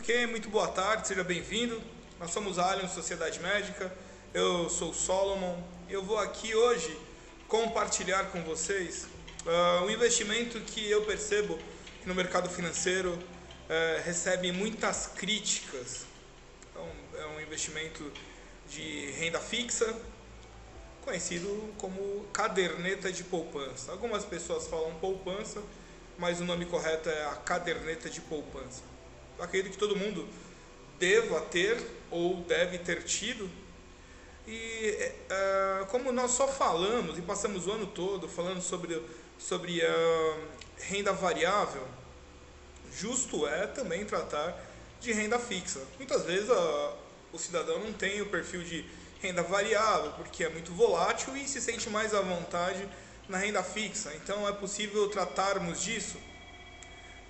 Ok, muito boa tarde, seja bem-vindo. Nós somos a Allianz Sociedade Médica, eu sou Solomon. Eu vou aqui hoje compartilhar com vocês uh, um investimento que eu percebo que no mercado financeiro uh, recebe muitas críticas. Então, é um investimento de renda fixa, conhecido como caderneta de poupança. Algumas pessoas falam poupança, mas o nome correto é a caderneta de poupança. Acredito que todo mundo deva ter ou deve ter tido. E uh, como nós só falamos e passamos o ano todo falando sobre, sobre uh, renda variável, justo é também tratar de renda fixa. Muitas vezes uh, o cidadão não tem o perfil de renda variável, porque é muito volátil e se sente mais à vontade na renda fixa. Então é possível tratarmos disso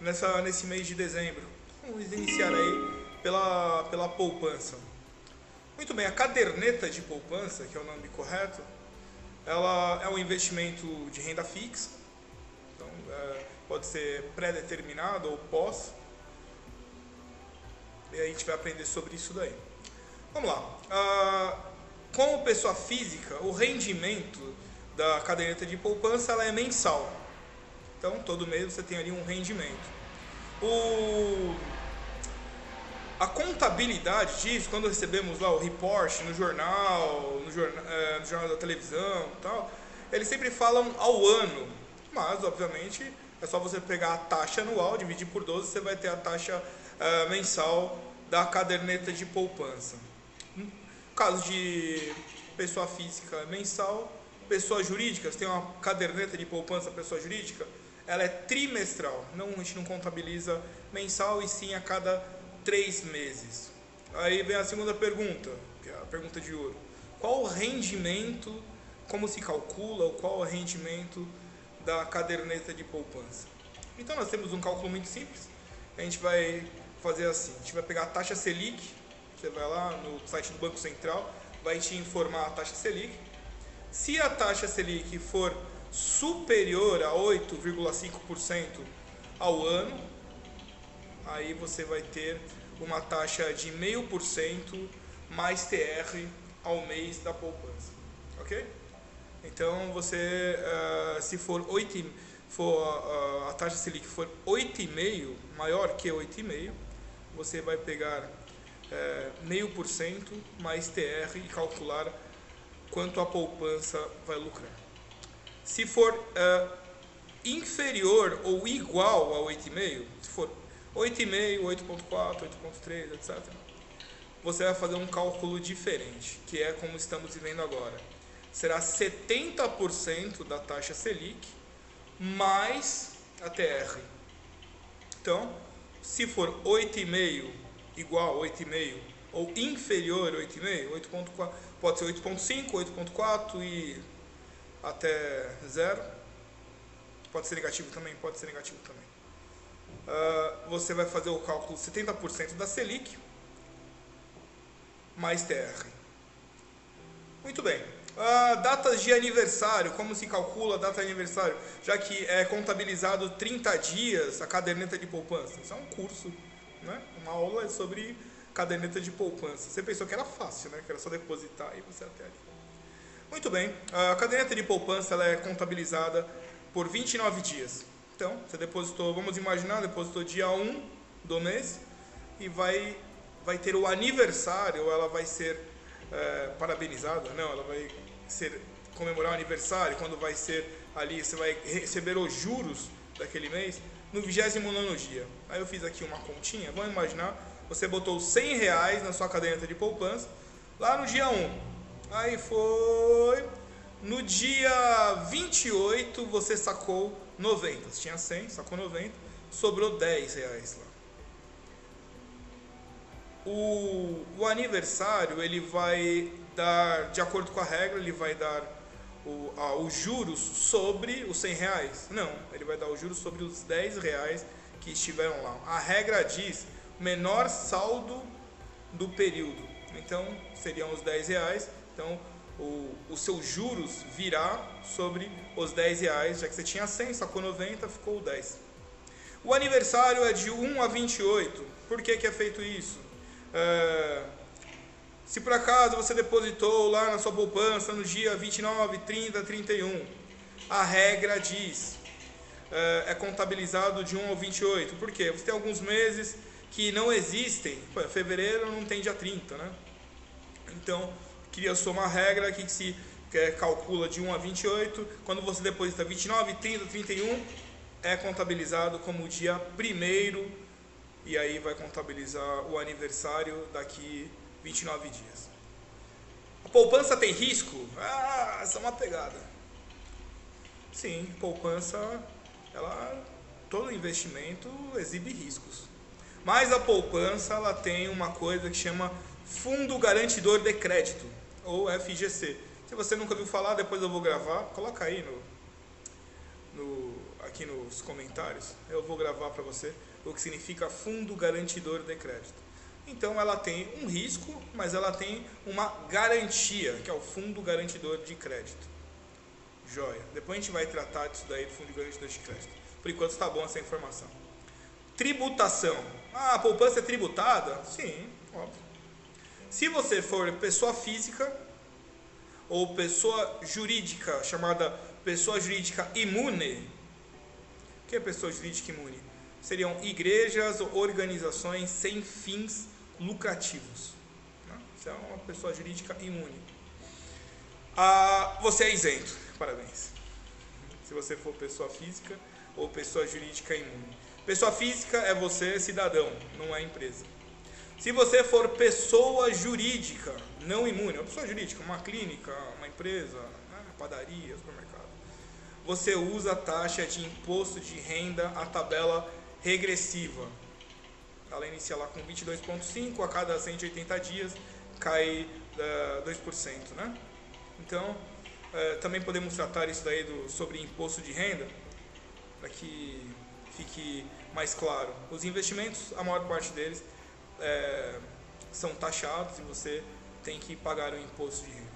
nessa, nesse mês de dezembro. Vamos iniciar aí pela, pela poupança. Muito bem, a caderneta de poupança, que é o nome correto, ela é um investimento de renda fixa. Então, é, pode ser pré-determinado ou pós. E a gente vai aprender sobre isso daí. Vamos lá. Ah, como pessoa física, o rendimento da caderneta de poupança ela é mensal. Então, todo mês você tem ali um rendimento. O, a contabilidade disso, quando recebemos lá o report no jornal, no jornal, é, no jornal da televisão e tal, eles sempre falam ao ano. Mas, obviamente, é só você pegar a taxa anual, dividir por 12, você vai ter a taxa é, mensal da caderneta de poupança. No caso de pessoa física mensal, pessoa jurídica, você tem uma caderneta de poupança pessoa jurídica, ela é trimestral, não, a gente não contabiliza mensal e sim a cada três meses. Aí vem a segunda pergunta, que é a pergunta de ouro. Qual o rendimento, como se calcula, ou qual o rendimento da caderneta de poupança? Então nós temos um cálculo muito simples, a gente vai fazer assim, a gente vai pegar a taxa Selic, você vai lá no site do Banco Central, vai te informar a taxa Selic. Se a taxa Selic for superior a 8,5% ao ano, aí você vai ter uma taxa de 0,5% mais TR ao mês da poupança, ok? Então você, uh, se for 8, for uh, a taxa Selic for 8,5, maior que 8,5, você vai pegar uh, meio por cento mais TR e calcular quanto a poupança vai lucrar. Se for uh, inferior ou igual a 8,5, se for 8,5, 8,4, 8,3, etc., você vai fazer um cálculo diferente, que é como estamos vivendo agora. Será 70% da taxa Selic mais a TR. Então, se for 8,5 igual a 8,5 ou inferior a 8,5, 8,4, pode ser 8,5, 8,4 e até zero. Pode ser negativo também, pode ser negativo também. Uh, você vai fazer o cálculo 70% da Selic mais TR. Muito bem. Uh, datas de aniversário, como se calcula a data de aniversário? Já que é contabilizado 30 dias a caderneta de poupança. Isso é um curso, né? uma aula sobre caderneta de poupança. Você pensou que era fácil, né? que era só depositar e você até ali. Muito bem, a caderneta de poupança ela é contabilizada por 29 dias. Então, você depositou, vamos imaginar, depositou dia 1 do mês e vai, vai ter o aniversário, ela vai ser é, parabenizada, não, ela vai ser comemorar o aniversário, quando vai ser ali, você vai receber os juros daquele mês no 29 dia. Aí eu fiz aqui uma continha, vamos imaginar, você botou 100 reais na sua caderneta de poupança, lá no dia 1, Aí foi. No dia 28 você sacou 90. Você tinha 100, sacou 90. Sobrou 10 reais lá. O, o aniversário ele vai dar, de acordo com a regra, ele vai dar o, a, os juros sobre os 100 reais. Não, ele vai dar os juros sobre os 10 reais que estiveram lá. A regra diz menor saldo do período. Então seriam os 10 reais então, o, os seus juros virá sobre os 10 reais, já que você tinha 100, sacou 90, ficou 10. O aniversário é de 1 a 28. Por que, que é feito isso? É, se por acaso você depositou lá na sua poupança no dia 29, 30, 31, a regra diz é, é contabilizado de 1 ao 28. Por quê? Você tem alguns meses que não existem. Pô, fevereiro não tem dia 30, né? Então, queria somar a regra que se que calcula de 1 a 28. Quando você deposita 29, 30, 31, é contabilizado como dia primeiro e aí vai contabilizar o aniversário daqui 29 dias. A poupança tem risco? Ah, essa é uma pegada. Sim, poupança, ela, todo investimento exibe riscos. Mas a poupança ela tem uma coisa que chama Fundo Garantidor de Crédito, ou FGC. Se você nunca ouviu falar, depois eu vou gravar, coloca aí no, no aqui nos comentários, eu vou gravar para você o que significa Fundo Garantidor de Crédito. Então ela tem um risco, mas ela tem uma garantia, que é o Fundo Garantidor de Crédito. Joia. Depois a gente vai tratar disso daí do Fundo Garantidor de Crédito. Por enquanto está bom essa informação. Tributação. Ah, a poupança é tributada? Sim, óbvio. Se você for pessoa física ou pessoa jurídica, chamada pessoa jurídica imune, o que é pessoa jurídica imune? Seriam igrejas ou organizações sem fins lucrativos. Né? Você é uma pessoa jurídica imune. Ah, você é isento. Parabéns. Se você for pessoa física ou pessoa jurídica imune. Pessoa física é você, cidadão, não é empresa. Se você for pessoa jurídica, não imune, uma pessoa jurídica, uma clínica, uma empresa, né, padaria, supermercado, você usa a taxa de imposto de renda, a tabela regressiva. Ela inicia lá com 22,5, a cada 180 dias cai uh, 2%. Né? Então, uh, também podemos tratar isso daí do, sobre imposto de renda, para que fique mais claro. Os investimentos, a maior parte deles, é, são taxados e você tem que pagar o imposto de renda.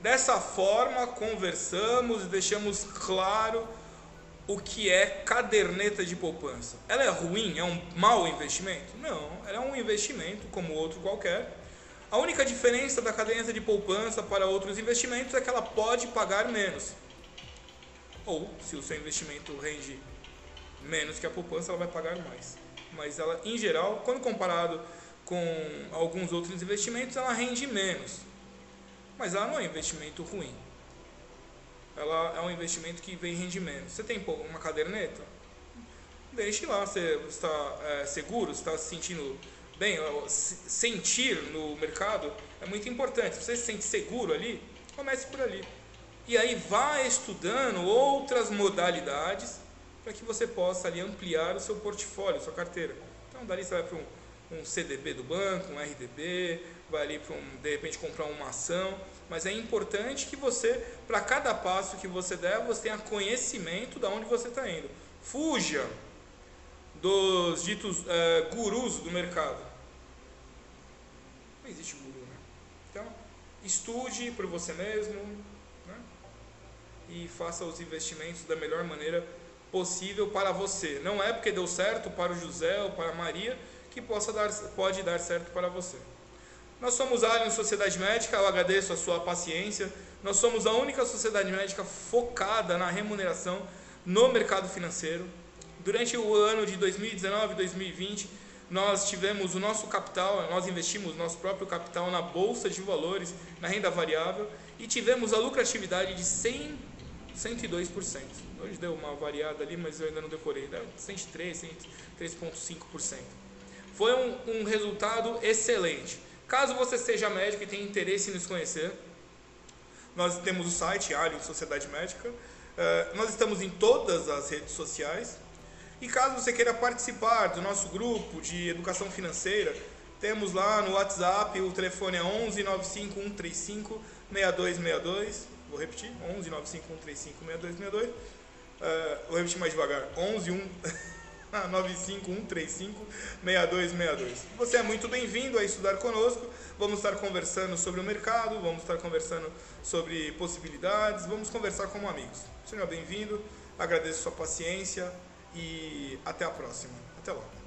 Dessa forma, conversamos e deixamos claro o que é caderneta de poupança. Ela é ruim? É um mau investimento? Não, ela é um investimento como outro qualquer. A única diferença da caderneta de poupança para outros investimentos é que ela pode pagar menos. Ou, se o seu investimento rende menos que a poupança, ela vai pagar mais. Mas ela, em geral, quando comparado com alguns outros investimentos, ela rende menos. Mas ela não é um investimento ruim. Ela é um investimento que vem rende menos. Você tem uma caderneta? Deixe lá, você está é, seguro, está se sentindo bem. Sentir no mercado é muito importante. Se você se sente seguro ali, comece por ali. E aí vá estudando outras modalidades para que você possa ali ampliar o seu portfólio, sua carteira. Então, dali você vai para um, um CDB do banco, um RDB, vai ali para, um, de repente, comprar uma ação. Mas é importante que você, para cada passo que você der, você tenha conhecimento de onde você está indo. Fuja dos ditos uh, gurus do mercado. Não existe guru, né? Então, estude por você mesmo né? e faça os investimentos da melhor maneira possível para você. Não é porque deu certo para o José ou para a Maria que possa dar, pode dar certo para você. Nós somos Alien Sociedade Médica, eu agradeço a sua paciência. Nós somos a única sociedade médica focada na remuneração no mercado financeiro. Durante o ano de 2019 e 2020, nós tivemos o nosso capital, nós investimos nosso próprio capital na bolsa de valores, na renda variável e tivemos a lucratividade de 100, 102%. Hoje deu uma variada ali, mas eu ainda não decorei. Deu 103, 103,5%. Foi um, um resultado excelente. Caso você seja médico e tenha interesse em nos conhecer, nós temos o site Alien Sociedade Médica. Uh, nós estamos em todas as redes sociais. E caso você queira participar do nosso grupo de educação financeira, temos lá no WhatsApp, o telefone é 11 95 135 6262. Vou repetir, 11 95 135 6262. Uh, vou repetir mais devagar. 11 1 95135 6262. Você é muito bem-vindo a estudar conosco. Vamos estar conversando sobre o mercado, vamos estar conversando sobre possibilidades, vamos conversar como amigos. Seja bem-vindo, agradeço sua paciência e até a próxima. Até logo.